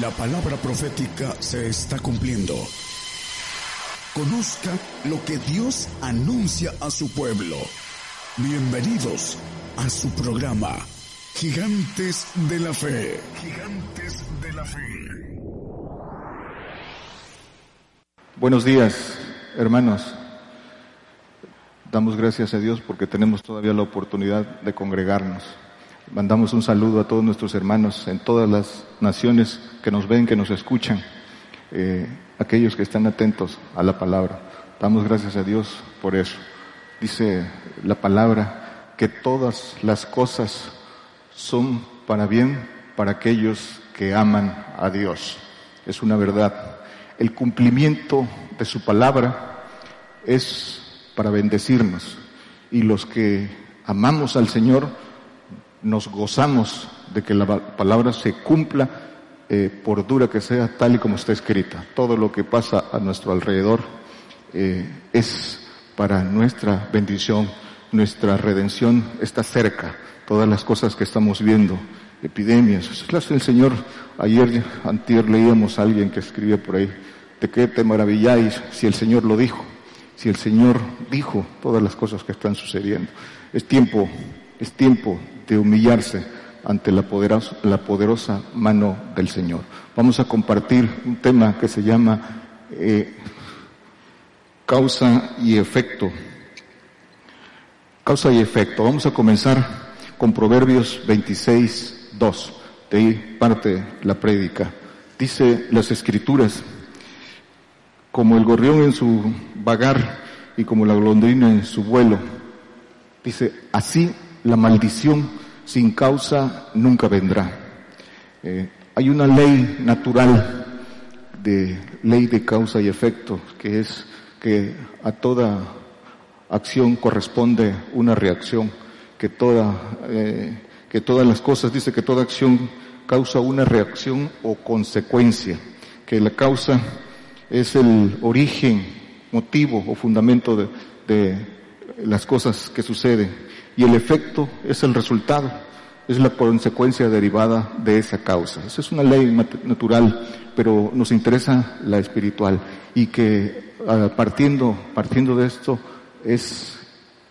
La palabra profética se está cumpliendo. Conozca lo que Dios anuncia a su pueblo. Bienvenidos a su programa, Gigantes de la Fe. Gigantes de la Fe. Buenos días, hermanos. Damos gracias a Dios porque tenemos todavía la oportunidad de congregarnos. Mandamos un saludo a todos nuestros hermanos en todas las naciones que nos ven, que nos escuchan, eh, aquellos que están atentos a la palabra. Damos gracias a Dios por eso. Dice la palabra que todas las cosas son para bien para aquellos que aman a Dios. Es una verdad. El cumplimiento de su palabra es para bendecirnos. Y los que amamos al Señor nos gozamos de que la palabra se cumpla eh, por dura que sea, tal y como está escrita. Todo lo que pasa a nuestro alrededor eh, es para nuestra bendición, nuestra redención está cerca. Todas las cosas que estamos viendo, epidemias. Es el Señor, ayer, antier leíamos a alguien que escribía por ahí, ¿de qué te maravilláis si el Señor lo dijo? si el Señor dijo todas las cosas que están sucediendo. Es tiempo, es tiempo de humillarse ante la poderosa, poderosa mano del Señor. Vamos a compartir un tema que se llama eh, causa y efecto. Causa y efecto. Vamos a comenzar con Proverbios 26, 2. De ahí parte la prédica. Dice las escrituras, como el gorrión en su vagar y como la golondrina en su vuelo. Dice, así la maldición sin causa nunca vendrá. Eh, hay una ley natural de ley de causa y efecto, que es que a toda acción corresponde una reacción, que toda, eh, que todas las cosas, dice que toda acción causa una reacción o consecuencia, que la causa es el origen, motivo o fundamento de, las cosas que suceden y el efecto es el resultado, es la consecuencia derivada de esa causa. Esa es una ley natural, pero nos interesa la espiritual y que ah, partiendo, partiendo de esto es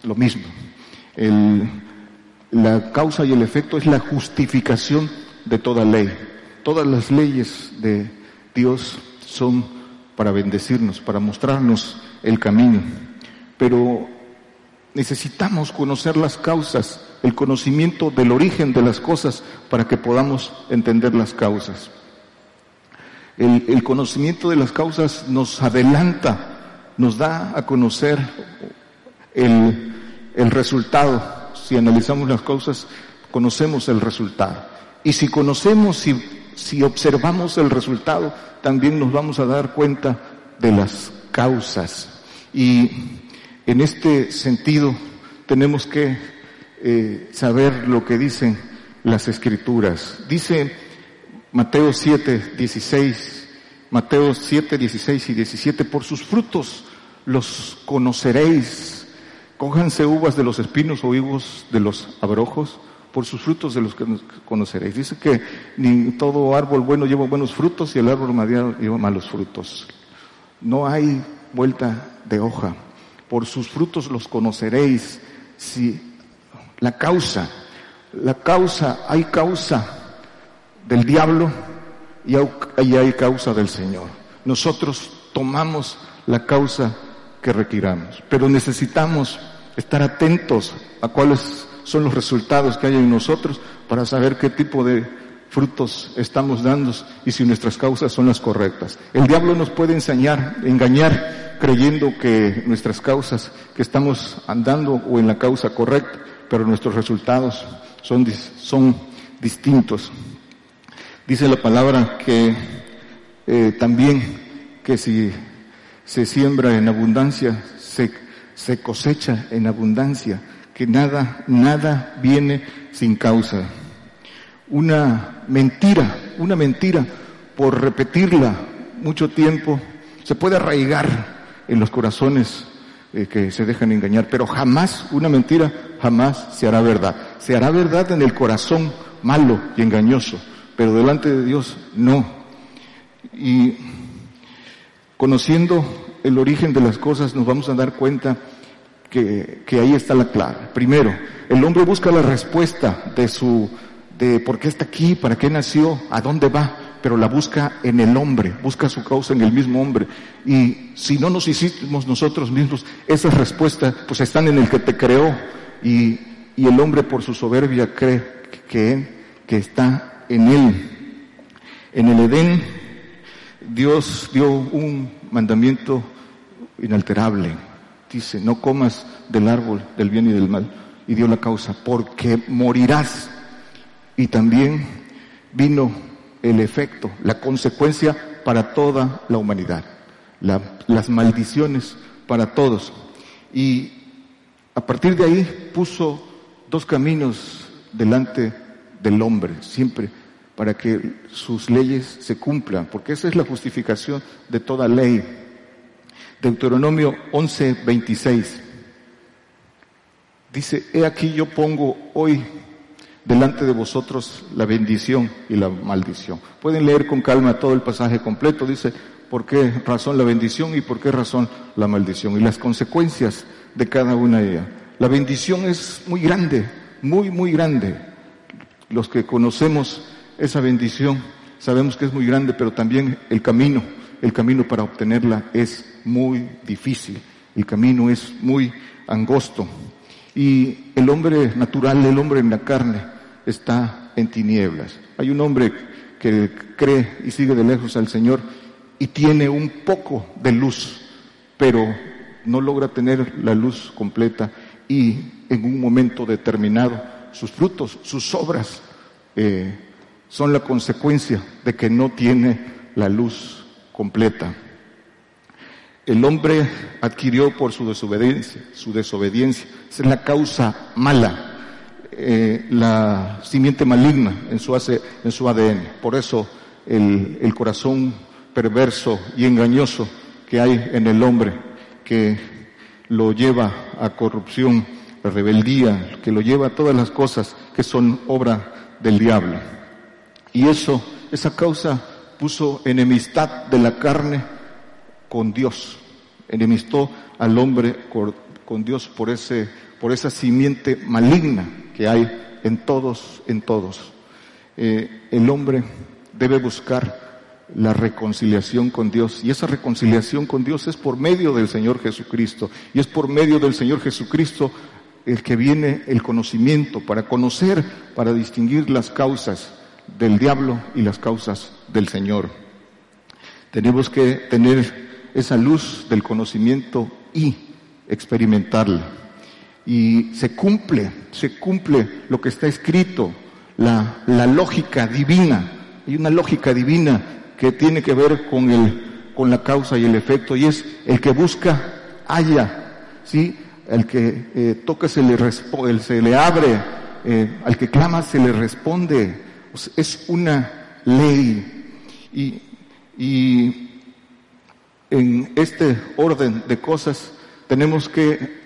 lo mismo. la causa y el efecto es la justificación de toda ley. Todas las leyes de Dios son para bendecirnos, para mostrarnos el camino. Pero necesitamos conocer las causas, el conocimiento del origen de las cosas para que podamos entender las causas. El, conocimiento de las causas nos adelanta, nos da a conocer el, resultado. Si analizamos las causas, conocemos el resultado. Y si conocemos, si observamos el resultado, también nos vamos a dar cuenta de las causas. Y en este sentido tenemos que eh, saber lo que dicen las escrituras. Dice Mateo 7, 16, Mateo 7, 16 y 17, por sus frutos los conoceréis. Cójanse uvas de los espinos o higos de los abrojos por sus frutos de los que conoceréis. Dice que ni todo árbol bueno lleva buenos frutos y el árbol malo lleva malos frutos. No hay vuelta de hoja. Por sus frutos los conoceréis. Si la causa, la causa, hay causa del diablo y hay causa del Señor. Nosotros tomamos la causa que requiramos, pero necesitamos estar atentos a cuáles son los resultados que hay en nosotros para saber qué tipo de frutos estamos dando y si nuestras causas son las correctas. El diablo nos puede enseñar, engañar, creyendo que nuestras causas, que estamos andando o en la causa correcta, pero nuestros resultados son, son distintos. Dice la palabra que eh, también que si se siembra en abundancia, se, se cosecha en abundancia que nada, nada viene sin causa. Una mentira, una mentira, por repetirla mucho tiempo, se puede arraigar en los corazones eh, que se dejan engañar, pero jamás, una mentira, jamás se hará verdad. Se hará verdad en el corazón malo y engañoso, pero delante de Dios no. Y conociendo el origen de las cosas nos vamos a dar cuenta que, que ahí está la clave. Primero, el hombre busca la respuesta de su, de por qué está aquí, para qué nació, a dónde va, pero la busca en el hombre, busca su causa en el mismo hombre. Y si no nos hicimos nosotros mismos, esas respuestas pues están en el que te creó y, el hombre por su soberbia cree que está en él. En el Edén, Dios dio un mandamiento inalterable. Dice, no comas del árbol del bien y del mal. Y dio la causa, porque morirás. Y también vino el efecto, la consecuencia para toda la humanidad. las maldiciones para todos. Y a partir de ahí puso dos caminos delante del hombre, siempre para que sus leyes se cumplan, porque esa es la justificación de toda ley. Deuteronomio 11, 26. Dice, he aquí yo pongo hoy delante de vosotros la bendición y la maldición. Pueden leer con calma todo el pasaje completo, dice, por qué razón la bendición y por qué razón la maldición y las consecuencias de cada una de ellas. La bendición es muy grande, muy, muy grande. Los que conocemos esa bendición sabemos que es muy grande, pero también el camino, el camino para obtenerla es muy difícil. El camino es muy angosto. Y el hombre natural, el hombre en la carne, está en tinieblas. Hay un hombre que cree y sigue de lejos al Señor y tiene un poco de luz, pero no logra tener la luz completa y en un momento determinado sus frutos, sus obras eh, son la consecuencia de que no tiene la luz completa. El hombre adquirió por su desobediencia, su desobediencia, es la causa mala, eh, la simiente maligna en su, ADN. Por eso el, corazón perverso y engañoso que hay en el hombre, que lo lleva a corrupción, a rebeldía, que lo lleva a todas las cosas que son obra del diablo. Y eso, esa causa puso enemistad de la carne con Dios, enemistó al hombre con Dios por ese, por esa simiente maligna que hay en todos, en todos. Eh, el hombre debe buscar la reconciliación con Dios y esa reconciliación con Dios es por medio del Señor Jesucristo y es por medio del Señor Jesucristo el que viene el conocimiento para conocer, para distinguir las causas del diablo y las causas del Señor. Tenemos que tener esa luz del conocimiento y experimentarla. Y se cumple, se cumple lo que está escrito, la, la lógica divina. Hay una lógica divina que tiene que ver con el, con la causa y el efecto, y es el que busca, haya, ¿sí? El que eh, toca se le, se le abre, eh, al que clama se le responde. es una ley. Y, y en este orden de cosas tenemos que,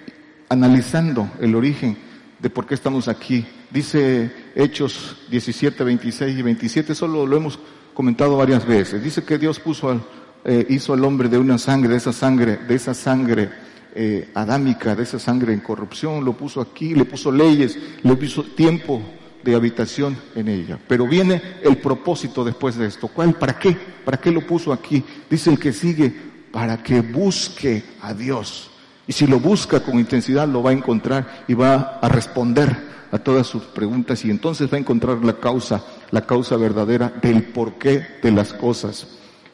analizando el origen de por qué estamos aquí, dice Hechos 17, 26 y 27, solo lo hemos comentado varias veces, dice que Dios puso al, eh, hizo al hombre de una sangre, de esa sangre, de esa sangre eh, adámica, de esa sangre en corrupción, lo puso aquí, le puso leyes, le puso tiempo de habitación en ella. Pero viene el propósito después de esto. ¿Cuál? ¿Para qué? ¿Para qué lo puso aquí? Dice el que sigue, para que busque a Dios. Y si lo busca con intensidad, lo va a encontrar y va a responder a todas sus preguntas y entonces va a encontrar la causa, la causa verdadera del porqué de las cosas.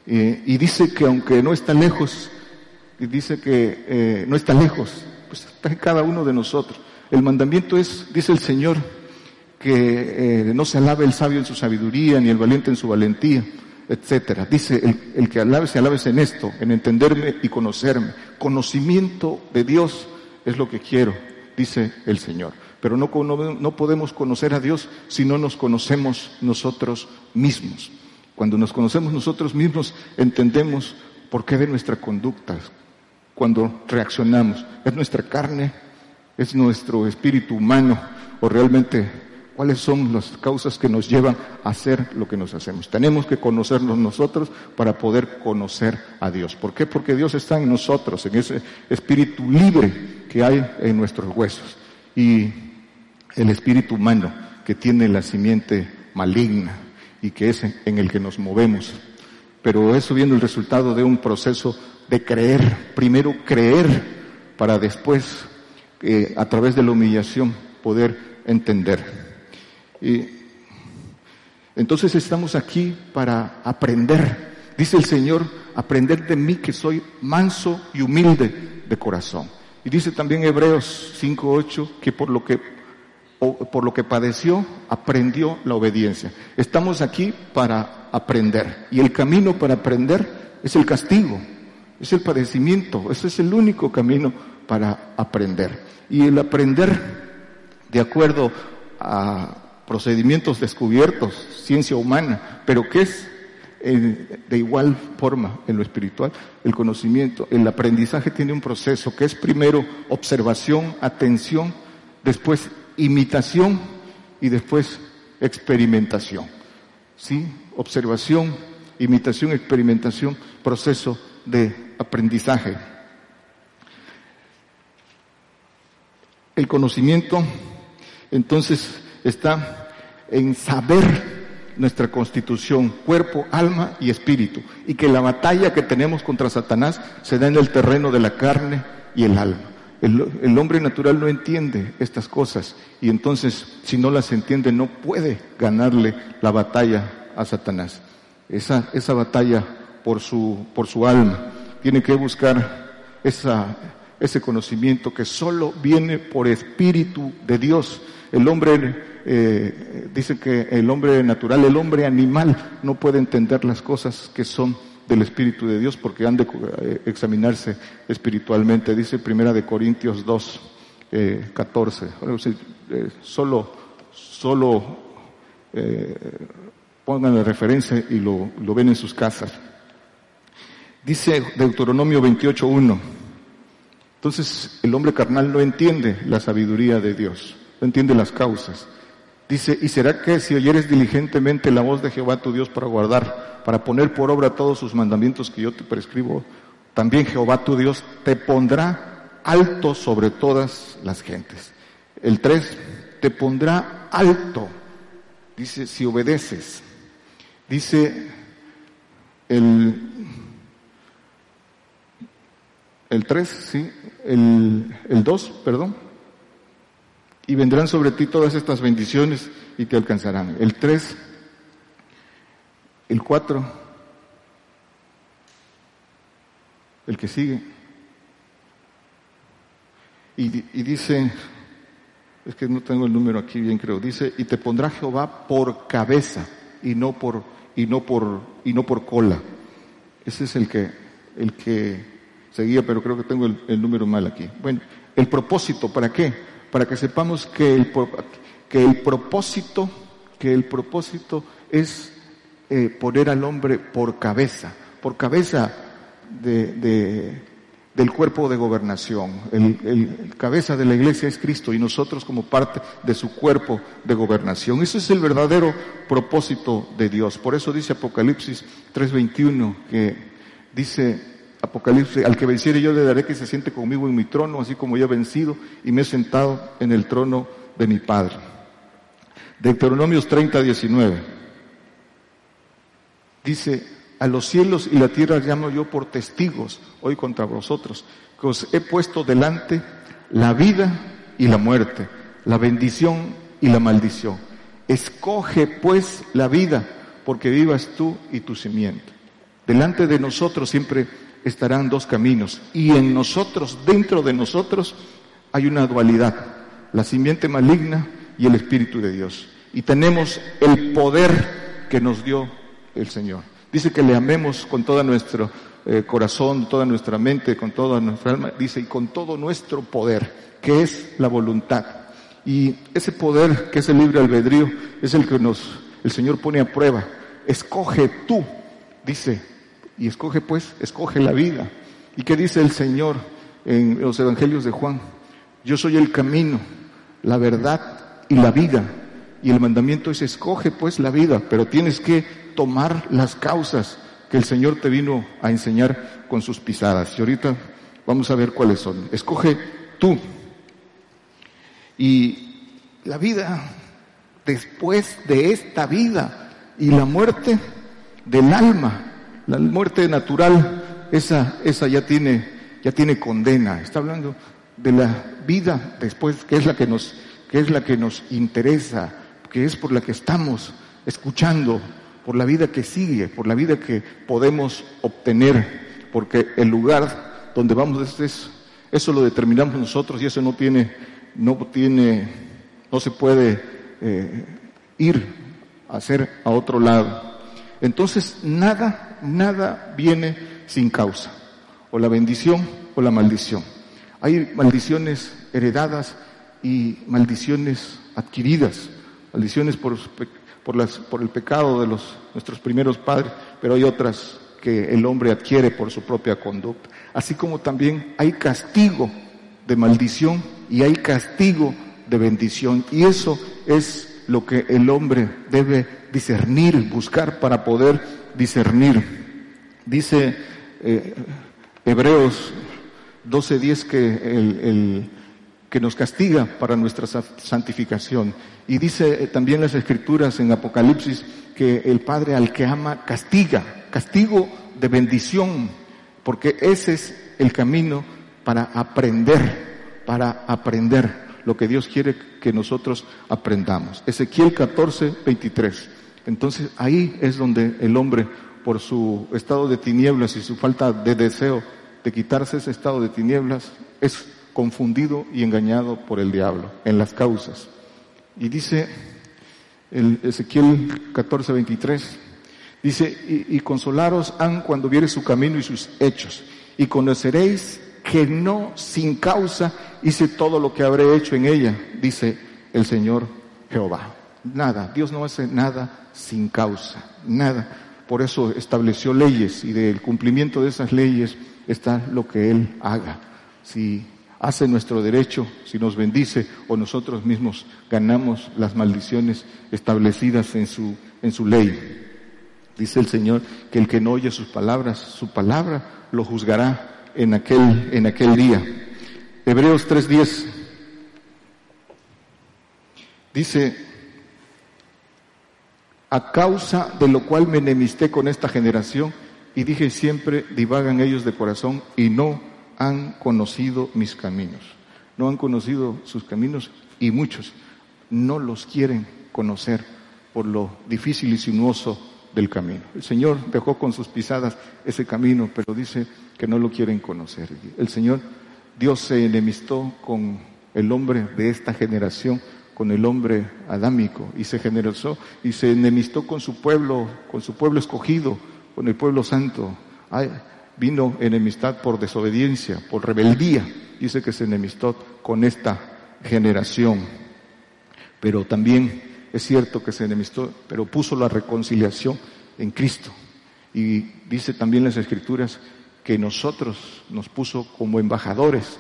Eh, y dice que aunque no está lejos, y dice que eh, no está lejos, pues está en cada uno de nosotros. El mandamiento es, dice el Señor, que eh, no se alabe el sabio en su sabiduría, ni el valiente en su valentía, etcétera. Dice, el, que alabe, se alabes en esto, en entenderme y conocerme. Conocimiento de Dios es lo que quiero, dice el Señor. Pero no, no podemos conocer a Dios si no nos conocemos nosotros mismos. Cuando nos conocemos nosotros mismos, entendemos por qué de nuestra conducta, cuando reaccionamos. Es nuestra carne, es nuestro espíritu humano, o realmente cuáles son las causas que nos llevan a hacer lo que nos hacemos. Tenemos que conocernos nosotros para poder conocer a Dios. ¿Por qué? Porque Dios está en nosotros, en ese espíritu libre que hay en nuestros huesos. Y el espíritu humano que tiene la simiente maligna y que es en el que nos movemos. Pero eso viene el resultado de un proceso de creer. Primero creer para después, eh, a través de la humillación, poder entender. Y entonces estamos aquí para aprender. Dice el Señor, aprender de mí que soy manso y humilde de corazón. Y dice también Hebreos 5.8 que por lo que por lo que padeció, aprendió la obediencia. Estamos aquí para aprender. Y el camino para aprender es el castigo, es el padecimiento. Ese es el único camino para aprender. Y el aprender de acuerdo a procedimientos descubiertos, ciencia humana, pero que es eh, de igual forma en lo espiritual, el conocimiento, el aprendizaje tiene un proceso que es primero observación, atención, después imitación y después experimentación. ¿Sí? Observación, imitación, experimentación, proceso de aprendizaje. El conocimiento entonces está en saber nuestra constitución, cuerpo, alma y espíritu, y que la batalla que tenemos contra Satanás se da en el terreno de la carne y el alma. El, hombre natural no entiende estas cosas y entonces si no las entiende no puede ganarle la batalla a Satanás. Esa, esa batalla por su, por su alma tiene que buscar esa, ese conocimiento que solo viene por espíritu de Dios. El hombre eh, dice que el hombre natural, el hombre animal no puede entender las cosas que son del Espíritu de Dios porque han de eh, examinarse espiritualmente. Dice Primera de Corintios 2, eh, 14. Eh, solo, solo eh, pongan la referencia y lo, lo ven en sus casas. Dice Deuteronomio 28, 1. Entonces el hombre carnal no entiende la sabiduría de Dios, no entiende las causas. Dice, ¿y será que si oyeres diligentemente la voz de Jehová tu Dios para guardar, para poner por obra todos sus mandamientos que yo te prescribo, también Jehová tu Dios te pondrá alto sobre todas las gentes? El 3, te pondrá alto, dice, si obedeces. Dice el, el 3, sí, el, el 2, perdón y vendrán sobre ti todas estas bendiciones y te alcanzarán. El 3, el 4, el que sigue. Y, dice, es que no tengo el número aquí bien creo, dice, y te pondrá Jehová por cabeza y no por, y no por, y no por cola. Ese es el que, el que seguía, pero creo que tengo el, el número mal aquí. Bueno, el propósito, ¿para qué? Para que sepamos que el, que el propósito, que el propósito es eh, poner al hombre por cabeza, por cabeza de, del cuerpo de gobernación. El, el, cabeza de la iglesia es Cristo y nosotros como parte de su cuerpo de gobernación. Ese es el verdadero propósito de Dios. Por eso dice Apocalipsis 3:21 que dice Apocalipsis, al que venciere yo le daré que se siente conmigo en mi trono, así como yo he vencido y me he sentado en el trono de mi Padre. Deuteronomios 30, 19. Dice, a los cielos y la tierra llamo yo por testigos hoy contra vosotros, que os he puesto delante la vida y la muerte, la bendición y la maldición. Escoge pues la vida, porque vivas tú y tu simiente. Delante de nosotros siempre estarán dos caminos y en nosotros, dentro de nosotros, hay una dualidad, la simiente maligna y el Espíritu de Dios. Y tenemos el poder que nos dio el Señor. Dice que le amemos con todo nuestro eh, corazón, toda nuestra mente, con toda nuestra alma, dice, y con todo nuestro poder, que es la voluntad. Y ese poder, que es el libre albedrío, es el que nos, el Señor pone a prueba. Escoge tú, dice, y escoge pues, escoge la vida. ¿Y qué dice el Señor en los Evangelios de Juan? Yo soy el camino, la verdad y la vida. Y el mandamiento es escoge pues la vida, pero tienes que tomar las causas que el Señor te vino a enseñar con sus pisadas. Y ahorita vamos a ver cuáles son. Escoge tú. Y la vida después de esta vida y la muerte del alma, la muerte natural, esa, esa ya tiene, ya tiene condena. Está hablando de la vida después, que es la que nos, que es la que nos interesa, que es por la que estamos escuchando, por la vida que sigue, por la vida que podemos obtener, porque el lugar donde vamos es, eso lo determinamos nosotros y eso no tiene, no tiene, no se puede eh, ir a hacer a otro lado. Entonces nada, nada viene sin causa, o la bendición o la maldición. Hay maldiciones heredadas y maldiciones adquiridas, maldiciones por, por, las, por el pecado de los, nuestros primeros padres, pero hay otras que el hombre adquiere por su propia conducta. Así como también hay castigo de maldición y hay castigo de bendición. Y eso es lo que el hombre debe discernir, buscar para poder discernir. Dice eh, Hebreos 12.10 que el, que nos castiga para nuestra santificación. Y dice eh, también las escrituras en Apocalipsis que el Padre al que ama castiga, castigo de bendición, porque ese es el camino para aprender, para aprender lo que Dios quiere que nosotros aprendamos. Ezequiel 14, 23. Entonces ahí es donde el hombre, por su estado de tinieblas y su falta de deseo de quitarse ese estado de tinieblas, es confundido y engañado por el diablo en las causas. Y dice el Ezequiel 14, 23, dice, y, consolaros han cuando viere su camino y sus hechos, y conoceréis que no sin causa hice todo lo que habré hecho en ella, dice el Señor Jehová. Nada, Dios no hace nada sin causa, nada. Por eso estableció leyes y del cumplimiento de esas leyes está lo que Él haga. Si hace nuestro derecho, si nos bendice o nosotros mismos ganamos las maldiciones establecidas en su, en su ley. Dice el Señor que el que no oye sus palabras, su palabra lo juzgará en aquel, en aquel día. Hebreos 3.10 dice, a causa de lo cual me enemisté con esta generación y dije siempre, divagan ellos de corazón y no han conocido mis caminos. No han conocido sus caminos y muchos no los quieren conocer por lo difícil y sinuoso del camino. El Señor dejó con sus pisadas ese camino, pero dice que no lo quieren conocer. El Señor, Dios se enemistó con el hombre de esta generación, con el hombre adámico, y se generosó y se enemistó con su pueblo, con su pueblo escogido, con el pueblo santo vino enemistad por desobediencia, por rebeldía. Dice que se enemistó con esta generación. Pero también es cierto que se enemistó, pero puso la reconciliación en Cristo. Y dice también las Escrituras que nosotros nos puso como embajadores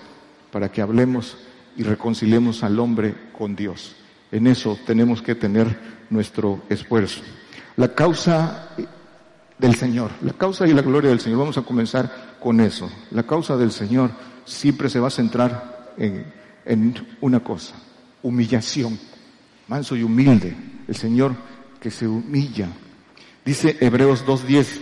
para que hablemos y reconciliemos al hombre con Dios. En eso tenemos que tener nuestro esfuerzo. La causa del Señor, la causa y la gloria del Señor. Vamos a comenzar con eso. La causa del Señor siempre se va a centrar en, una cosa, humillación, manso y humilde. El Señor que se humilla. Dice Hebreos 2.10,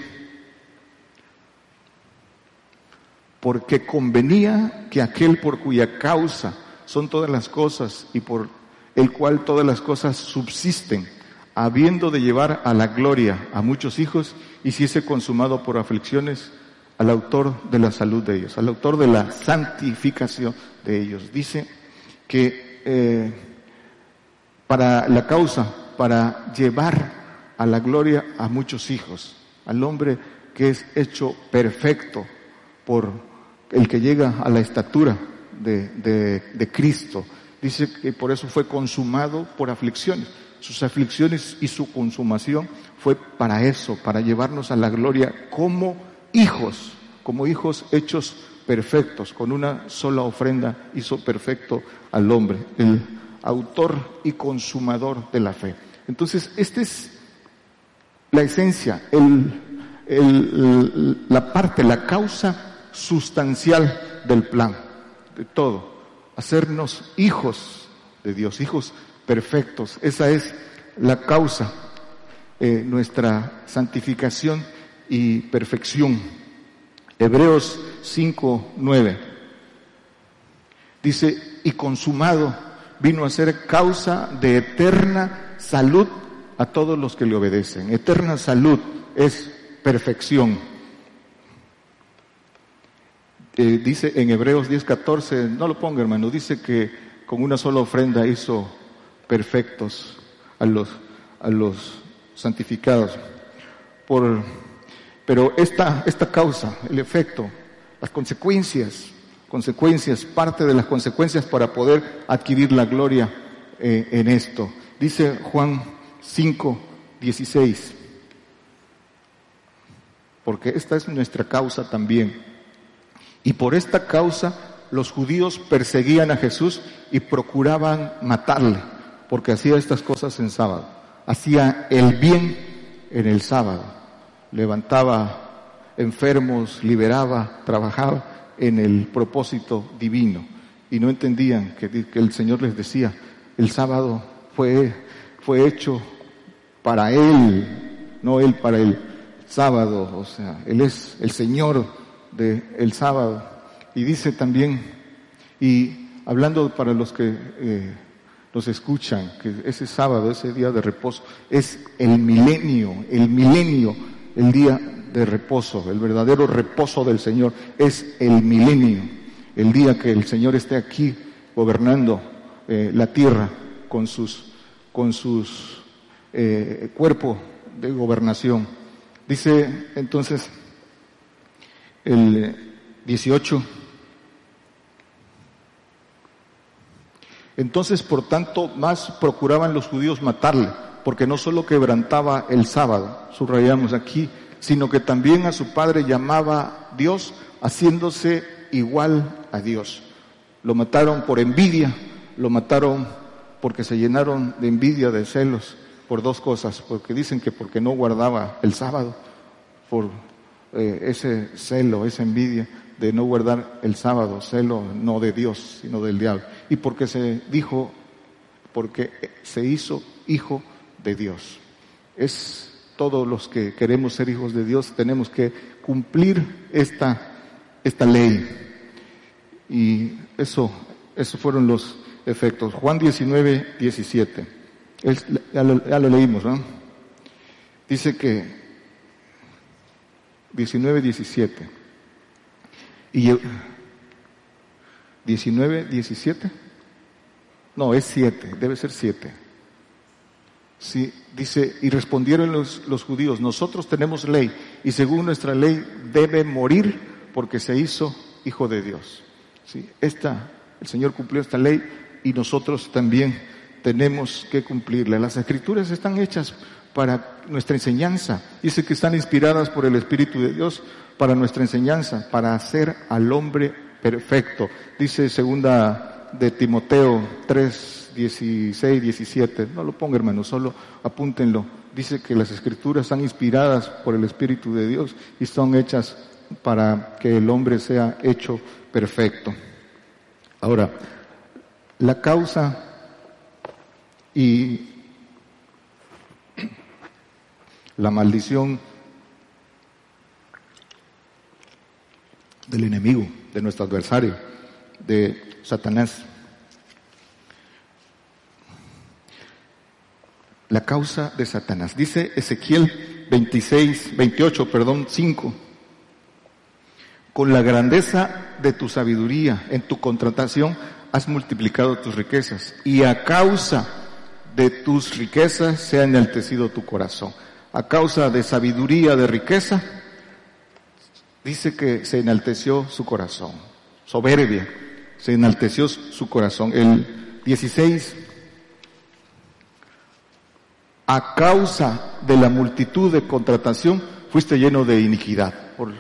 porque convenía que aquel por cuya causa son todas las cosas y por el cual todas las cosas subsisten, habiendo de llevar a la gloria a muchos hijos, hiciese consumado por aflicciones al autor de la salud de ellos, al autor de la santificación de ellos. Dice que eh, para la causa, para llevar a la gloria a muchos hijos, al hombre que es hecho perfecto por el que llega a la estatura de, de, de Cristo. Dice que por eso fue consumado por aflicciones sus aflicciones y su consumación fue para eso, para llevarnos a la gloria como hijos, como hijos hechos perfectos, con una sola ofrenda hizo perfecto al hombre. El autor y consumador de la fe. Entonces, esta es la esencia, el, la parte, la causa sustancial del plan, de todo. Hacernos hijos de Dios, hijos perfectos. Esa es la causa, eh, nuestra santificación y perfección. Hebreos 5, 9. Dice, y consumado vino a ser causa de eterna salud a todos los que le obedecen. Eterna salud es perfección. Eh, dice en Hebreos 10:14, no lo ponga hermano, dice que con una sola ofrenda hizo perfectos a los, a los santificados. Por, pero esta, esta causa, el efecto, las consecuencias, consecuencias, parte de las consecuencias para poder adquirir la gloria eh, en esto. Dice Juan 5, 16. Porque esta es nuestra causa también. Y por esta causa los judíos perseguían a Jesús y procuraban matarle, porque hacía estas cosas en sábado. Hacía el bien en el sábado. Levantaba enfermos, liberaba, trabajaba en el propósito divino y no entendían que, el Señor les decía, el sábado fue, fue hecho para Él, no Él para el sábado, o sea, Él es el Señor del el sábado. Y dice también, y hablando para los que eh, los escuchan, que ese sábado, ese día de reposo, es el milenio, el milenio, el día de reposo, el verdadero reposo del Señor es el milenio, el día que el Señor esté aquí gobernando eh, la tierra con sus, con sus eh, cuerpo de gobernación. Dice entonces el 18, entonces por tanto más procuraban los judíos matarle, porque no solo quebrantaba el sábado, subrayamos aquí, sino que también a su padre llamaba Dios, haciéndose igual a Dios. Lo mataron por envidia, lo mataron porque se llenaron de envidia, de celos, por dos cosas, porque dicen que porque no guardaba el sábado, por eh, ese celo, esa envidia de no guardar el sábado, celo no de Dios, sino del diablo, y porque se dijo, porque se hizo hijo de Dios. Es todos los que queremos ser hijos de Dios tenemos que cumplir esta, esta ley. Y eso, esos fueron los efectos. Juan 19, 17. ya, lo, ya, lo, leímos, ¿no? Dice que 19, 17. Y 19, 17. No, es 7, debe ser 7. Sí, dice, y respondieron los, los, judíos, nosotros tenemos ley y según nuestra ley debe morir porque se hizo hijo de Dios. Sí, esta, el Señor cumplió esta ley y nosotros también tenemos que cumplirla. Las escrituras están hechas para nuestra enseñanza. Dice que están inspiradas por el Espíritu de Dios para nuestra enseñanza, para hacer al hombre perfecto. Dice segunda de Timoteo 3, 16, 17. No lo ponga, hermano, solo apúntenlo. Dice que las escrituras están inspiradas por el Espíritu de Dios y son hechas para que el hombre sea hecho perfecto. Ahora, la causa y la maldición del enemigo, de nuestro adversario, de Satanás. la causa de Satanás. Dice Ezequiel 26, 28, perdón, 5. Con la grandeza de tu sabiduría en tu contratación has multiplicado tus riquezas y a causa de tus riquezas se ha enaltecido tu corazón. A causa de sabiduría, de riqueza, dice que se enalteció su corazón. Soberbia, se enalteció su corazón. El 16, a causa de la multitud de contratación, fuiste lleno de iniquidad por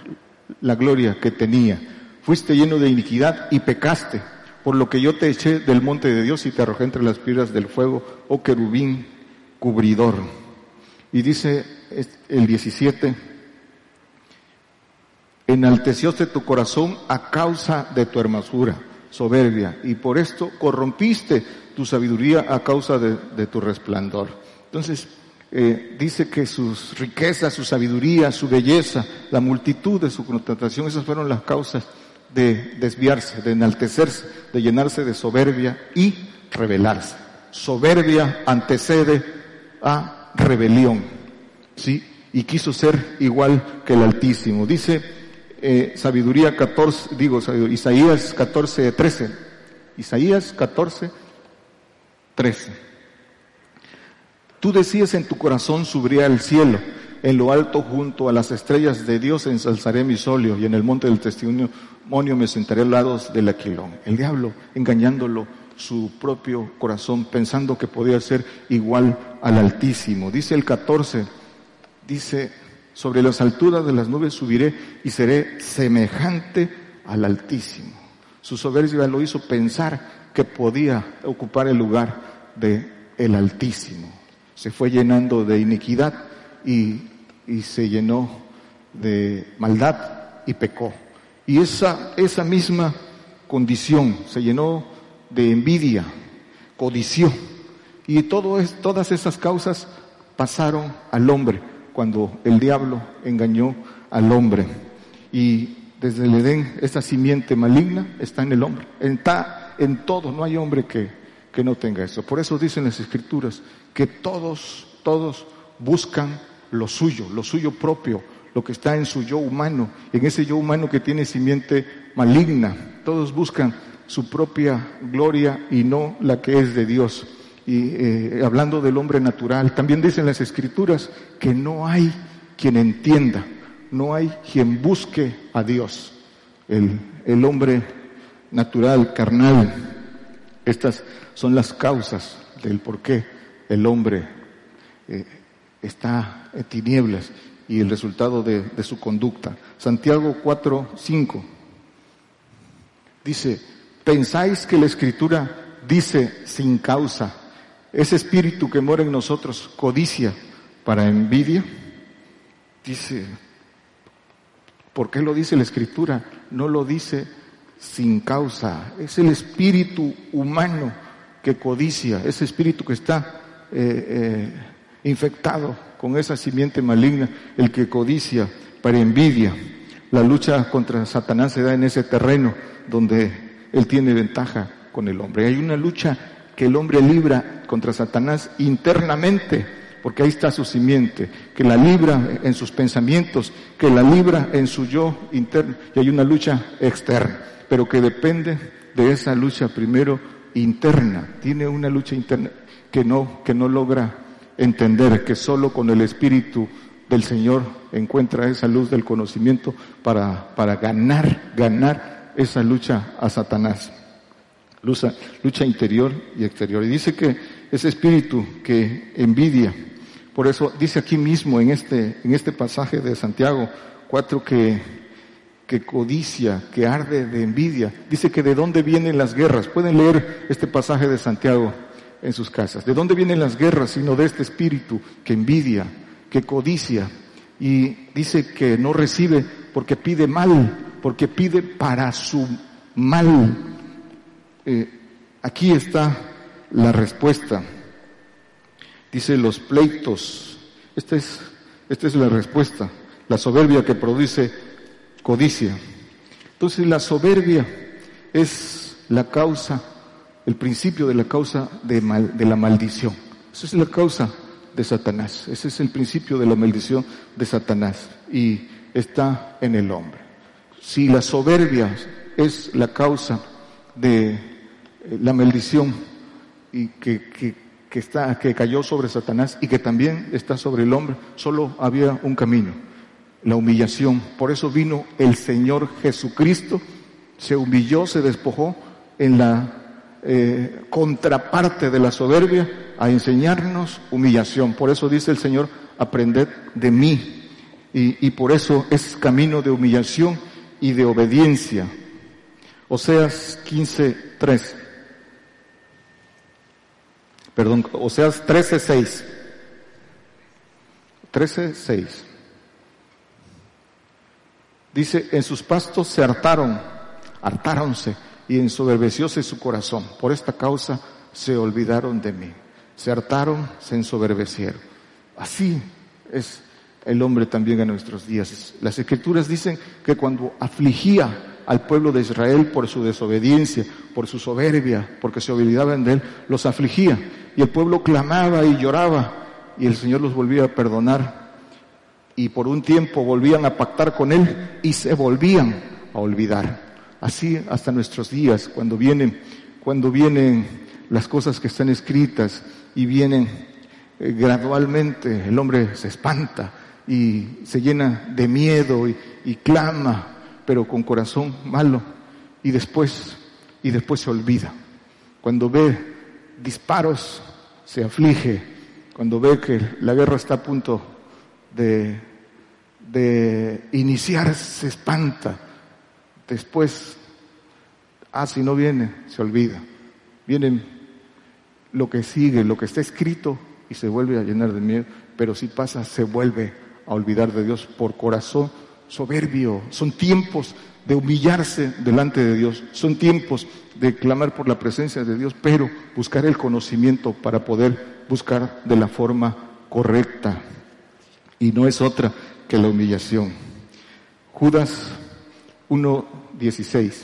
la gloria que tenía. Fuiste lleno de iniquidad y pecaste. por lo que yo te eché del monte de Dios y te arrojé entre las piedras del fuego, oh querubín cubridor. Y dice el 17, enaltecióse tu corazón a causa de tu hermosura, soberbia, y por esto corrompiste tu sabiduría a causa de, tu resplandor. Entonces, eh, dice que sus riquezas, su sabiduría, su belleza, la multitud de su connotación, esas fueron las causas de desviarse, de enaltecerse, de llenarse de soberbia y rebelarse. Soberbia antecede a rebelión, ¿sí? Y quiso ser igual que el Altísimo. Dice eh, Sabiduría 14, digo, Isaías 14, 13. Isaías 14, 13. Tú decías en tu corazón subiría al cielo, en lo alto junto a las estrellas de Dios ensalzaré mi solio y en el monte del testimonio me sentaré al lado del aquilón. El diablo engañándolo su propio corazón pensando que podía ser igual al Altísimo. Dice el 14, dice, sobre las alturas de las nubes subiré y seré semejante al Altísimo. Su soberbia lo hizo pensar que podía ocupar el lugar de el Altísimo. Se fue llenando de iniquidad y, y se llenó de maldad y pecó. Y esa, esa misma condición se llenó de envidia, codició. Y todo es, todas esas causas pasaron al hombre cuando el diablo engañó al hombre. Y desde el Edén, esa simiente maligna está en el hombre. Está en todo, no hay hombre que, que no tenga eso. Por eso dicen las escrituras que todos, todos buscan lo suyo, lo suyo propio, lo que está en su yo humano, en ese yo humano que tiene simiente maligna. Todos buscan su propia gloria y no la que es de Dios. Y eh, hablando del hombre natural, también dicen las escrituras que no hay quien entienda, no hay quien busque a Dios. El, el hombre natural, carnal, estas son las causas del por qué el hombre eh, está en tinieblas y el resultado de, su conducta. Santiago 4, 5 dice, ¿pensáis que la escritura dice sin causa? Ese espíritu que mora en nosotros codicia para envidia. Dice, ¿por qué lo dice la escritura? No lo dice sin causa. Es el espíritu humano que codicia, ese espíritu que está eh, eh, infectado con esa simiente maligna, el que codicia para envidia. La lucha contra Satanás se da en ese terreno donde él tiene ventaja con el hombre. Hay una lucha que el hombre libra contra Satanás internamente, porque ahí está su simiente, que la libra en sus pensamientos, que la libra en su yo interno, y hay una lucha externa, pero que depende de esa lucha primero interna, tiene una lucha interna que no, que no logra entender, que solo con el Espíritu del Señor encuentra esa luz del conocimiento para, para ganar, ganar esa lucha a Satanás. Lucha, lucha interior y exterior. Y dice que ese espíritu que envidia, por eso dice aquí mismo en este, en este pasaje de Santiago 4 que, que codicia, que arde de envidia. Dice que de dónde vienen las guerras. Pueden leer este pasaje de Santiago en sus casas. ¿De dónde vienen las guerras sino de este espíritu que envidia, que codicia? Y dice que no recibe porque pide mal, porque pide para su mal. Eh, aquí está la respuesta. Dice los pleitos. Esta es, esta es la respuesta. La soberbia que produce codicia. Entonces la soberbia es la causa, el principio de la causa de, mal, de la maldición. Esa es la causa de Satanás. Ese es el principio de la maldición de Satanás. Y está en el hombre. Si la soberbia es la causa de la maldición y que, que, está, que cayó sobre Satanás y que también está sobre el hombre, solo había un camino, la humillación. Por eso vino el Señor Jesucristo, se humilló, se despojó en la eh, contraparte de la soberbia a enseñarnos humillación. Por eso dice el Señor, aprended de mí. Y, y por eso es camino de humillación y de obediencia. Oseas 15, 3. Perdón, Oseas 13, 6. 13, 6. Dice, en sus pastos se hartaron, hartáronse y ensoberbecióse su corazón. Por esta causa se olvidaron de mí. Se hartaron, se ensoberbecieron. Así es el hombre también en nuestros días. Las escrituras dicen que cuando afligía al pueblo de Israel por su desobediencia, por su soberbia, porque se olvidaban de él, los afligía. Y el pueblo clamaba y lloraba y el Señor los volvía a perdonar y por un tiempo volvían a pactar con Él y se volvían a olvidar. Así hasta nuestros días, cuando vienen, cuando vienen las cosas que están escritas y vienen eh, gradualmente, el hombre se espanta y se llena de miedo y, y clama, pero con corazón malo y después, y después se olvida. Cuando ve disparos, se aflige. Cuando ve que la guerra está a punto de, de iniciar se espanta. Después, ah, si no viene, se olvida. Viene lo que sigue, lo que está escrito y se vuelve a llenar de miedo, pero si pasa, se vuelve a olvidar de Dios por corazón soberbio. Son tiempos de humillarse delante de Dios, son tiempos de clamar por la presencia de Dios, pero buscar el conocimiento para poder buscar de la forma correcta y no es otra que la humillación. Judas 1.16.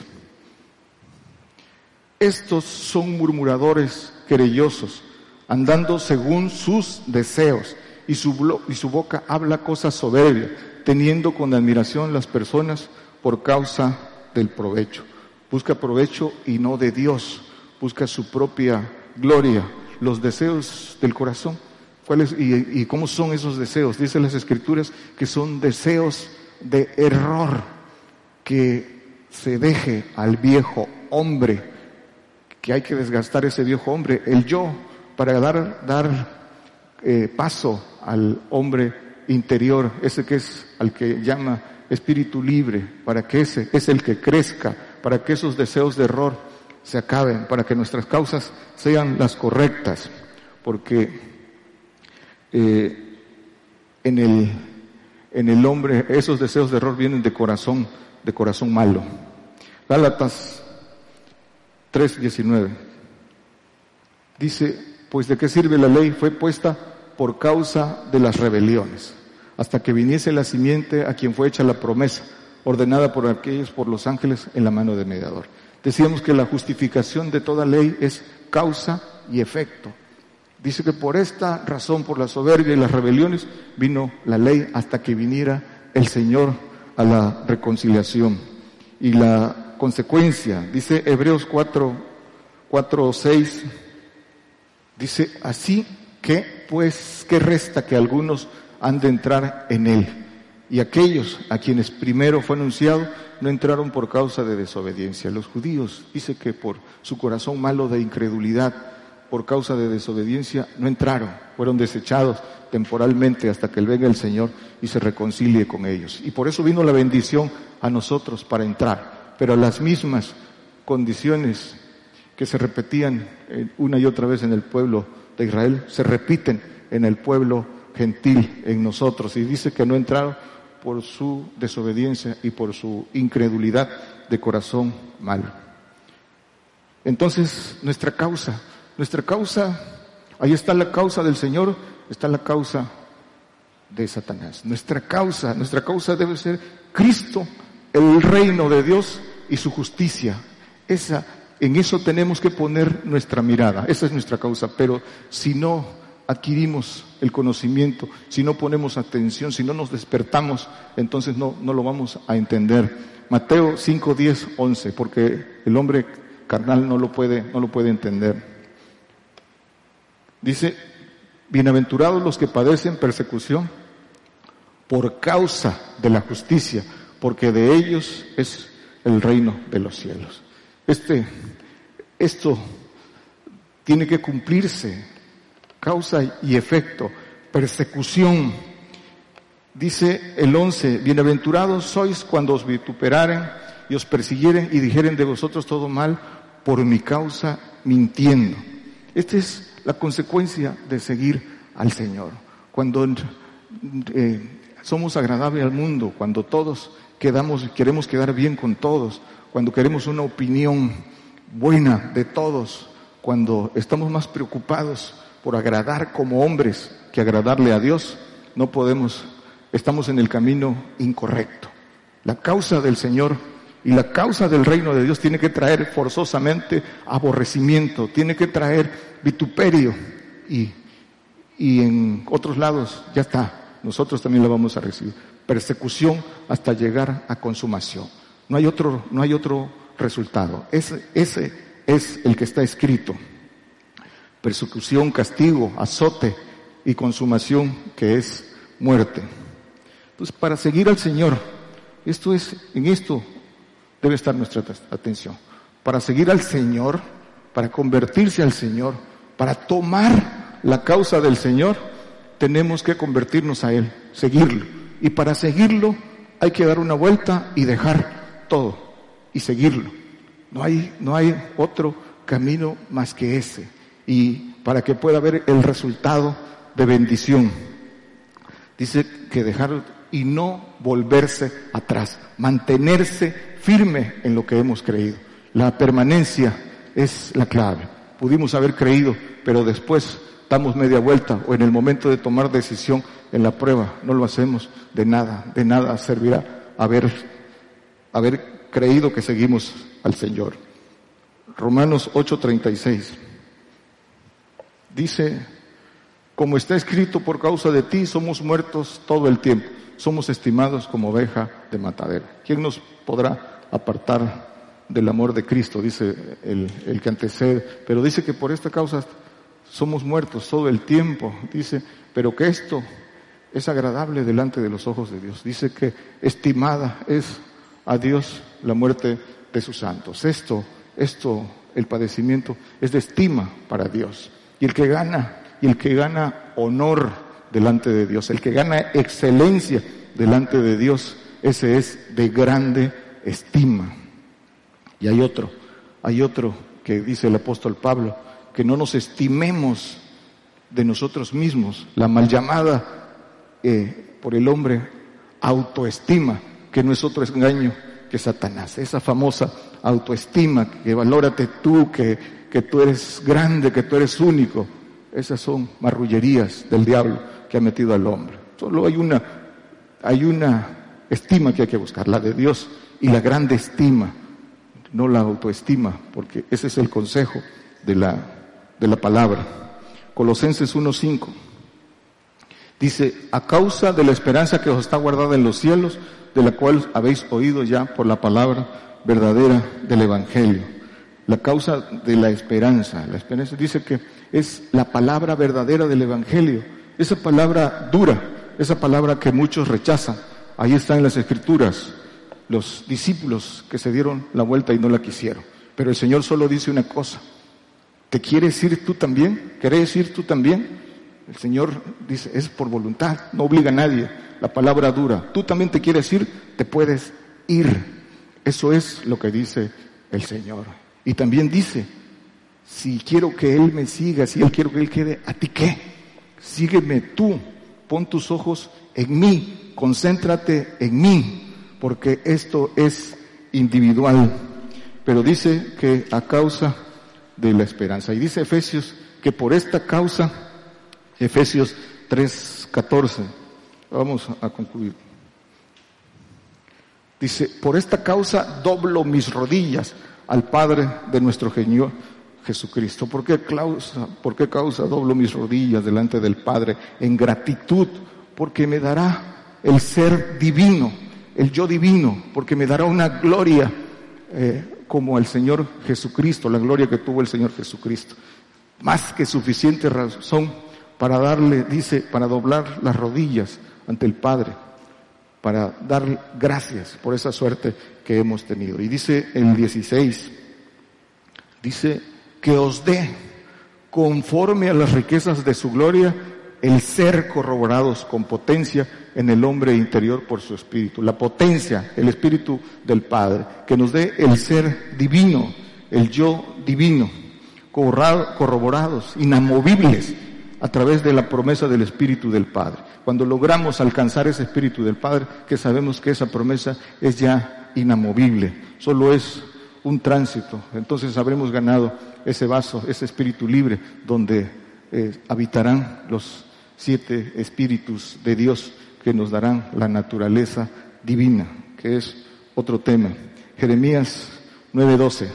Estos son murmuradores querellosos, andando según sus deseos, y su, y su boca habla cosas soberbias, teniendo con admiración las personas por causa del provecho. Busca provecho y no de Dios, busca su propia gloria, los deseos del corazón y, cómo son esos deseos? Dicen las escrituras que son deseos de error, que se deje al viejo hombre, que hay que desgastar ese viejo hombre, el yo, para dar, dar eh, paso al hombre interior, ese que es al que llama espíritu libre, para que ese es el que crezca, para que esos deseos de error se acaben, para que nuestras causas sean las correctas, porque eh, en, el, en el hombre, esos deseos de error vienen de corazón, de corazón malo. Gálatas 3:19 dice, pues de qué sirve la ley fue puesta por causa de las rebeliones, hasta que viniese la simiente a quien fue hecha la promesa, ordenada por aquellos, por los ángeles, en la mano del mediador. Decíamos que la justificación de toda ley es causa y efecto. Dice que por esta razón, por la soberbia y las rebeliones, vino la ley hasta que viniera el Señor a la reconciliación. Y la consecuencia, dice Hebreos 4, 4 o 6, dice así que, pues, ¿qué resta que algunos han de entrar en él? Y aquellos a quienes primero fue anunciado no entraron por causa de desobediencia. Los judíos dice que por su corazón malo de incredulidad por causa de desobediencia no entraron, fueron desechados temporalmente hasta que venga el Señor y se reconcilie con ellos. Y por eso vino la bendición a nosotros para entrar, pero las mismas condiciones que se repetían eh, una y otra vez en el pueblo de Israel se repiten en el pueblo gentil, en nosotros. Y dice que no entraron por su desobediencia y por su incredulidad de corazón malo. Entonces, nuestra causa nuestra causa, ahí está la causa del Señor, está la causa de Satanás. Nuestra causa, nuestra causa debe ser Cristo, el reino de Dios y su justicia. Esa, en eso tenemos que poner nuestra mirada. Esa es nuestra causa. Pero si no adquirimos el conocimiento, si no ponemos atención, si no nos despertamos, entonces no, no lo vamos a entender. Mateo 5, 10, 11, porque el hombre carnal no lo puede, no lo puede entender. Dice, bienaventurados los que padecen persecución por causa de la justicia, porque de ellos es el reino de los cielos. Este, esto tiene que cumplirse, causa y efecto, persecución. Dice el once, bienaventurados sois cuando os vituperaren y os persiguieren y dijeren de vosotros todo mal por mi causa mintiendo. Esta es la consecuencia de seguir al Señor. Cuando eh, somos agradables al mundo, cuando todos quedamos, queremos quedar bien con todos, cuando queremos una opinión buena de todos, cuando estamos más preocupados por agradar como hombres que agradarle a Dios, no podemos, estamos en el camino incorrecto. La causa del Señor y la causa del reino de Dios tiene que traer forzosamente aborrecimiento, tiene que traer vituperio y, y en otros lados ya está, nosotros también la vamos a recibir. Persecución hasta llegar a consumación. No hay otro, no hay otro resultado. Ese, ese es el que está escrito. Persecución, castigo, azote y consumación que es muerte. Entonces, para seguir al Señor, esto es, en esto debe estar nuestra atención. Para seguir al Señor, para convertirse al Señor, para tomar la causa del Señor, tenemos que convertirnos a Él, seguirlo. Y para seguirlo hay que dar una vuelta y dejar todo y seguirlo. No hay, no hay otro camino más que ese. Y para que pueda haber el resultado de bendición. Dice que dejar y no volverse atrás, mantenerse firme en lo que hemos creído. La permanencia es la clave. Pudimos haber creído, pero después damos media vuelta o en el momento de tomar decisión en la prueba no lo hacemos, de nada, de nada servirá haber, haber creído que seguimos al Señor. Romanos 8:36 dice, como está escrito por causa de ti, somos muertos todo el tiempo somos estimados como oveja de matadero. ¿Quién nos podrá apartar del amor de Cristo? Dice el, que antecede. Pero dice que por esta causa somos muertos todo el tiempo. Dice, pero que esto es agradable delante de los ojos de Dios. Dice que estimada es a Dios la muerte de sus santos. Esto, esto, el padecimiento es de estima para Dios. Y el que gana, y el que gana honor delante de Dios. El que gana excelencia delante de Dios, ese es de grande estima. Y hay otro, hay otro que dice el apóstol Pablo, que no nos estimemos de nosotros mismos, la mal llamada eh, por el hombre autoestima, que no es otro engaño que Satanás, esa famosa autoestima, que valórate tú, que, que tú eres grande, que tú eres único, esas son marrullerías del diablo que ha metido al hombre. Solo hay una, hay una estima que hay que buscar, la de Dios y la grande estima, no la autoestima, porque ese es el consejo de la, de la palabra. Colosenses 1.5 dice, a causa de la esperanza que os está guardada en los cielos, de la cual habéis oído ya por la palabra verdadera del Evangelio. La causa de la esperanza, la esperanza dice que es la palabra verdadera del Evangelio esa palabra dura, esa palabra que muchos rechazan, ahí está en las escrituras, los discípulos que se dieron la vuelta y no la quisieron. Pero el Señor solo dice una cosa, ¿te quieres ir tú también? ¿Querés ir tú también? El Señor dice, es por voluntad, no obliga a nadie. La palabra dura, tú también te quieres ir, te puedes ir. Eso es lo que dice el Señor. Y también dice, si quiero que Él me siga, si Él quiero que Él quede, ¿a ti qué? sígueme tú, pon tus ojos en mí, concéntrate en mí, porque esto es individual. Pero dice que a causa de la esperanza. Y dice Efesios que por esta causa, Efesios 3:14, vamos a concluir. Dice, por esta causa doblo mis rodillas al Padre de nuestro Señor Jesucristo. ¿Por qué, causa, ¿Por qué causa doblo mis rodillas delante del Padre en gratitud? Porque me dará el ser divino, el yo divino, porque me dará una gloria eh, como el Señor Jesucristo, la gloria que tuvo el Señor Jesucristo. Más que suficiente razón para darle, dice, para doblar las rodillas ante el Padre, para dar gracias por esa suerte que hemos tenido. Y dice el 16, dice que os dé conforme a las riquezas de su gloria el ser corroborados con potencia en el hombre interior por su espíritu. La potencia, el espíritu del Padre, que nos dé el ser divino, el yo divino, corroborados, inamovibles a través de la promesa del espíritu del Padre. Cuando logramos alcanzar ese espíritu del Padre, que sabemos que esa promesa es ya inamovible, solo es un tránsito, entonces habremos ganado ese vaso, ese espíritu libre donde eh, habitarán los siete espíritus de Dios que nos darán la naturaleza divina, que es otro tema. Jeremías 9:12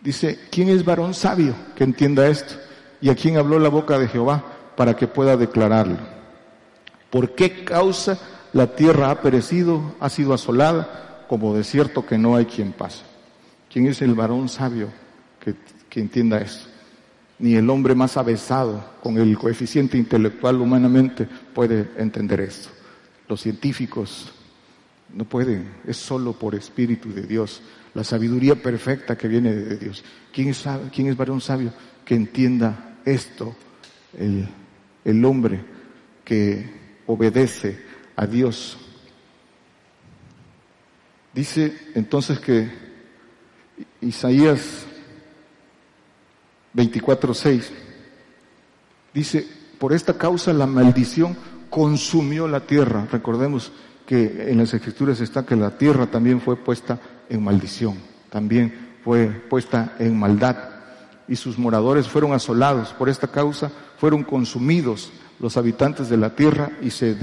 dice, ¿quién es varón sabio que entienda esto? ¿Y a quién habló la boca de Jehová para que pueda declararlo? ¿Por qué causa la tierra ha perecido, ha sido asolada como desierto que no hay quien pase? ¿Quién es el varón sabio que, que entienda esto? ni el hombre más avesado con el coeficiente intelectual humanamente puede entender esto. Los científicos no pueden, es solo por espíritu de Dios, la sabiduría perfecta que viene de Dios. ¿Quién es, quién es varón sabio que entienda esto? El, el hombre que obedece a Dios. Dice entonces que Isaías 24.6. Dice, por esta causa la maldición consumió la tierra. Recordemos que en las escrituras está que la tierra también fue puesta en maldición, también fue puesta en maldad y sus moradores fueron asolados. Por esta causa fueron consumidos los habitantes de la tierra y se,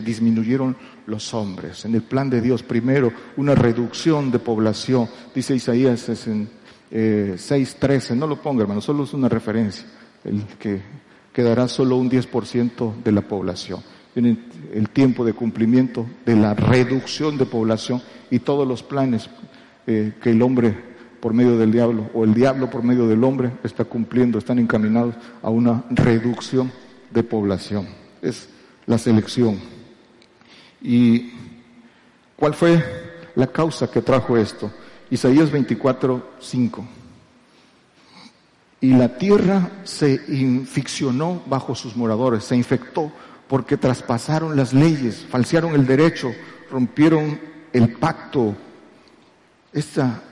disminuyeron los hombres. En el plan de Dios, primero, una reducción de población, dice Isaías en eh, 6.13, no lo ponga hermano, solo es una referencia, el que quedará solo un 10% de la población. Viene el tiempo de cumplimiento de la reducción de población y todos los planes eh, que el hombre por medio del diablo o el diablo por medio del hombre está cumpliendo, están encaminados a una reducción de población. Es la selección. ¿Y cuál fue la causa que trajo esto? Isaías 24, 5. Y la tierra se inficcionó bajo sus moradores, se infectó porque traspasaron las leyes, falsearon el derecho, rompieron el pacto. Esta,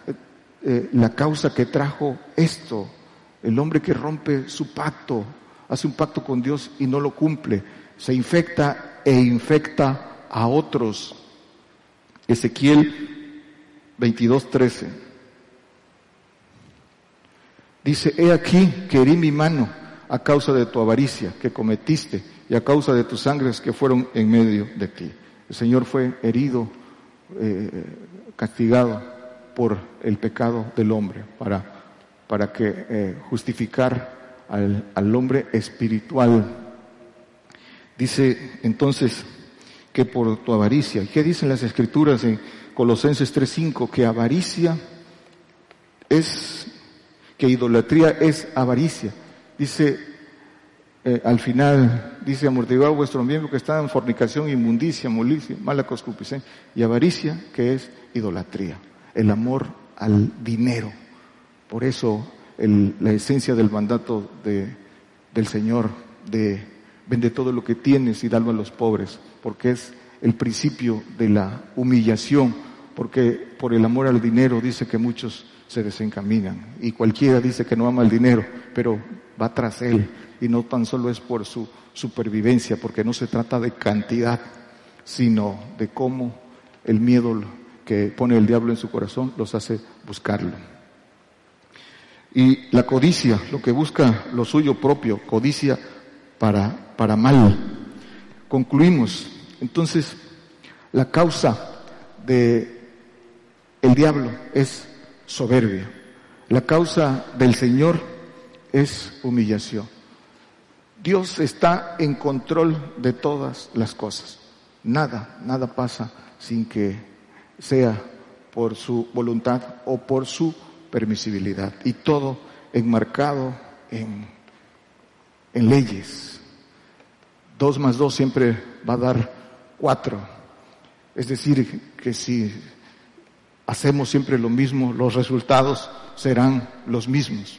eh, la causa que trajo esto, el hombre que rompe su pacto, hace un pacto con Dios y no lo cumple, se infecta e infecta a otros. Ezequiel 22.13. Dice, he aquí que herí mi mano a causa de tu avaricia que cometiste y a causa de tus sangres que fueron en medio de ti. El Señor fue herido, eh, castigado por el pecado del hombre para, para que eh, justificar al, al hombre espiritual. Dice entonces que por tu avaricia, ¿qué dicen las escrituras en Colosenses 3.5, que avaricia es, que idolatría es avaricia. Dice eh, al final, dice amortiguado vuestro miembro que está en fornicación, inmundicia, molicia, mala concupiscencia, y avaricia que es idolatría, el amor al dinero. Por eso la esencia del mandato de, del Señor de vende todo lo que tienes y dalo a los pobres, porque es el principio de la humillación porque por el amor al dinero dice que muchos se desencaminan y cualquiera dice que no ama el dinero, pero va tras él y no tan solo es por su supervivencia, porque no se trata de cantidad, sino de cómo el miedo que pone el diablo en su corazón los hace buscarlo. Y la codicia, lo que busca lo suyo propio, codicia para, para mal. Concluimos. Entonces, la causa de el diablo es soberbia. La causa del Señor es humillación. Dios está en control de todas las cosas. Nada, nada pasa sin que sea por su voluntad o por su permisibilidad. Y todo enmarcado en, en leyes. Dos más dos siempre va a dar cuatro. Es decir, que si hacemos siempre lo mismo, los resultados serán los mismos.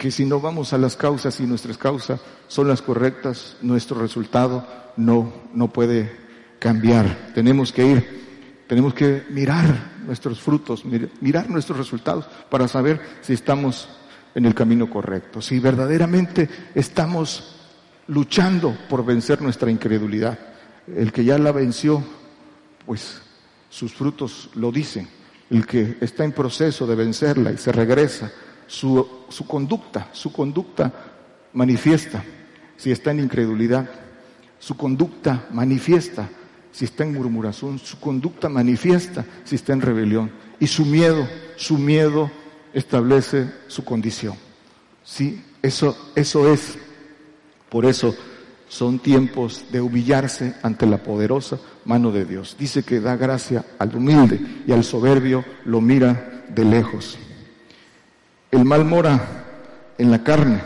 que si no vamos a las causas y nuestras causas son las correctas, nuestro resultado no, no puede cambiar. Tenemos que ir, tenemos que mirar nuestros frutos, mirar nuestros resultados para saber si estamos en el camino correcto, si verdaderamente estamos luchando por vencer nuestra incredulidad. El que ya la venció, pues sus frutos lo dicen. El que está en proceso de vencerla y se regresa, su, conducta, su conducta manifiesta si está en incredulidad, su conducta manifiesta si está en murmuración, su conducta manifiesta si está en rebelión y su miedo, su miedo establece su condición. Sí, eso, eso es. Por eso son tiempos de humillarse ante la poderosa mano de Dios. Dice que da gracia al humilde y al soberbio lo mira de lejos. El mal mora en la carne.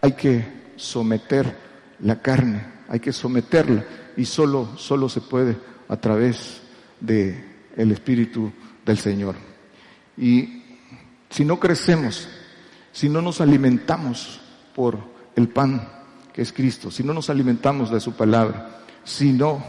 Hay que someter la carne, hay que someterla y solo, solo se puede a través de el Espíritu del Señor. Y si no crecemos, si no nos alimentamos por el pan que es Cristo, si no nos alimentamos de su palabra, si no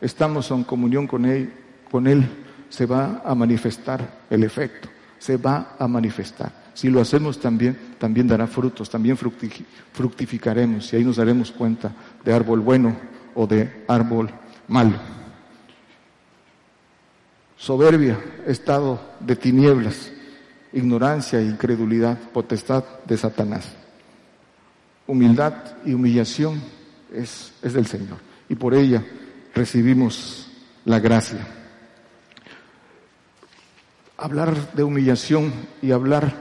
estamos en comunión con Él, con Él se va a manifestar el efecto se va a manifestar. Si lo hacemos también, también dará frutos, también fructificaremos y ahí nos daremos cuenta de árbol bueno o de árbol malo. Soberbia, estado de tinieblas, ignorancia incredulidad, potestad de Satanás. Humildad y humillación es, es del Señor y por ella recibimos la gracia hablar de humillación y hablar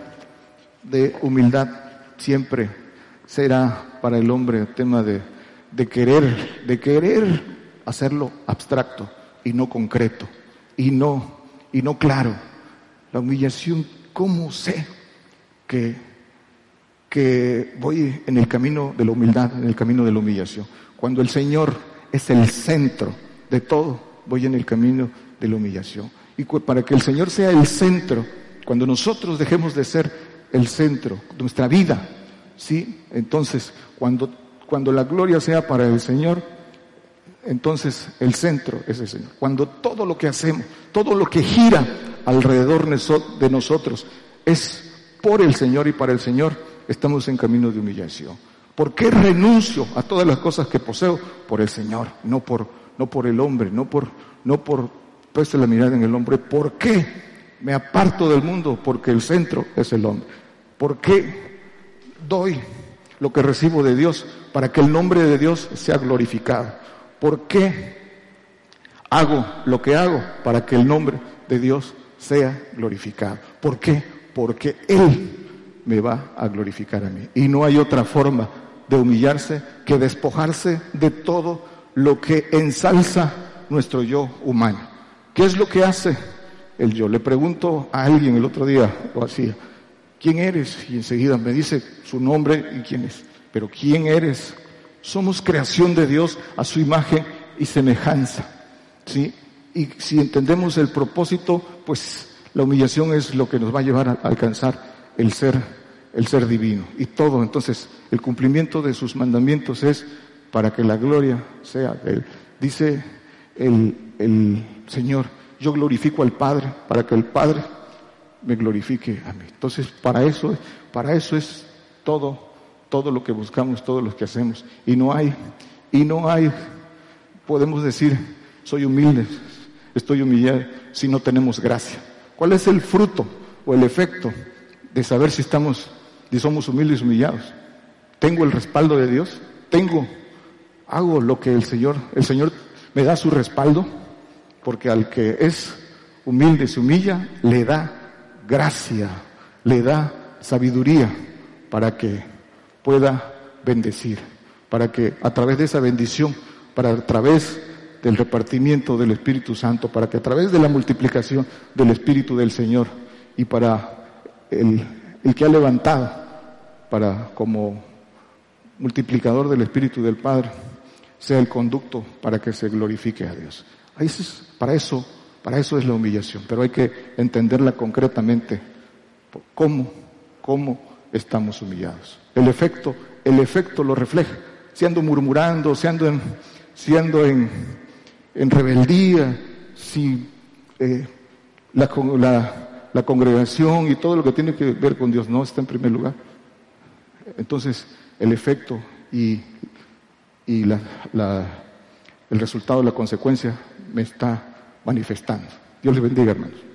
de humildad siempre será para el hombre tema de, de querer, de querer hacerlo abstracto y no concreto y no, y no claro. La humillación, ¿cómo sé que, que voy en el camino de la humildad, en el camino de la humillación? Cuando el Señor es el centro de todo, voy en el camino de la humillación y para que el Señor sea el centro, cuando nosotros dejemos de ser el centro de nuestra vida, ¿sí? Entonces, cuando, cuando la gloria sea para el Señor, entonces el centro es el Señor. Cuando todo lo que hacemos, todo lo que gira alrededor de nosotros es por el Señor y para el Señor, estamos en camino de humillación. ¿Por qué renuncio a todas las cosas que poseo? Por el Señor, no por, no por el hombre, no por, no por puesta la mirada en el hombre. ¿Por qué me aparto del mundo? Porque el centro es el hombre. ¿Por qué doy lo que recibo de Dios para que el nombre de Dios sea glorificado? ¿Por qué hago lo que hago para que el nombre de Dios sea glorificado? ¿Por qué? Porque Él me va a glorificar a mí. Y no hay otra forma de humillarse que despojarse de todo lo que ensalza nuestro yo humano. ¿Qué es lo que hace el yo? Le pregunto a alguien el otro día, lo hacía, ¿quién eres? Y enseguida me dice su nombre y quién es. Pero ¿quién eres? Somos creación de Dios a su imagen y semejanza. ¿Sí? Y si entendemos el propósito, pues la humillación es lo que nos va a llevar a alcanzar el ser, el ser divino. Y todo, entonces, el cumplimiento de sus mandamientos es para que la gloria sea. Dice el, el Señor, yo glorifico al Padre para que el Padre me glorifique a mí. Entonces, para eso, para eso es todo, todo lo que buscamos, todo lo que hacemos. Y no hay, y no hay, podemos decir, soy humilde, estoy humillado, si no tenemos gracia. ¿Cuál es el fruto o el efecto de saber si estamos, si somos humildes y humillados? ¿Tengo el respaldo de Dios? ¿Tengo, hago lo que el Señor, el Señor me da su respaldo? porque al que es humilde se humilla, le da gracia, le da sabiduría para que pueda bendecir, para que a través de esa bendición, para a través del repartimiento del Espíritu Santo, para que a través de la multiplicación del Espíritu del Señor y para el, el que ha levantado para como multiplicador del Espíritu del Padre, sea el conducto para que se glorifique a Dios. Para eso, para eso es la humillación, pero hay que entenderla concretamente. ¿Cómo? ¿Cómo estamos humillados. El efecto, el efecto lo refleja. Si ando murmurando, si ando en, siendo en, en rebeldía, si eh, la, la, congregación y todo lo que tiene que ver con Dios no está en primer lugar. Entonces, el efecto y, y la, la, el resultado, la consecuencia me está manifestando. Dios le bendiga, hermanos.